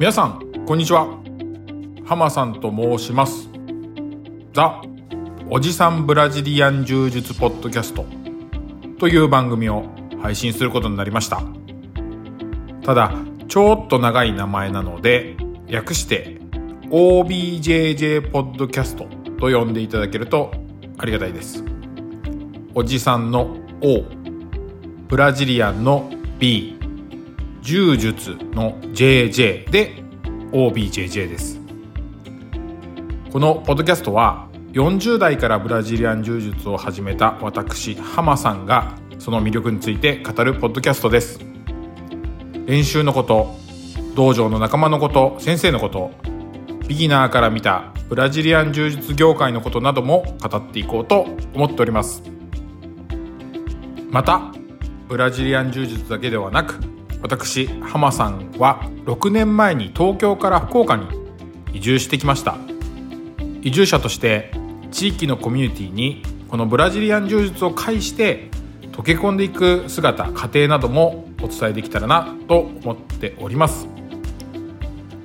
皆さんこんにちは。浜さんと申します。ザ・おじさんブラジリアン柔術ポッドキャストという番組を配信することになりました。ただちょっと長い名前なので略して OBJJ ポッドキャストと呼んでいただけるとありがたいです。おじさんの O ブラジリアンの B 柔術の JJ で OBJJ です。このポッドキャストは40代からブラジリアン柔術を始めた私浜さんがその魅力について語るポッドキャストです。練習のこと道場の仲間のこと先生のことビギナーから見たブラジリアン柔術業界のことなども語っていこうと思っております。またブラジリアン柔術だけではなく私浜さんは6年前に東京から福岡に移住してきました。移住者として地域のコミュニティにこのブラジリアン柔術を介して溶け込んでいく姿過程などもお伝えできたらなと思っております。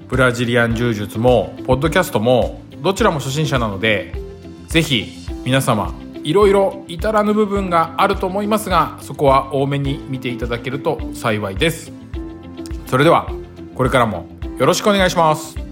ブラジリアン柔術もポッドキャストもどちらも初心者なので是非皆様いろいろ至らぬ部分があると思いますがそこは多めに見ていただけると幸いです。それではこれからもよろしくお願いします。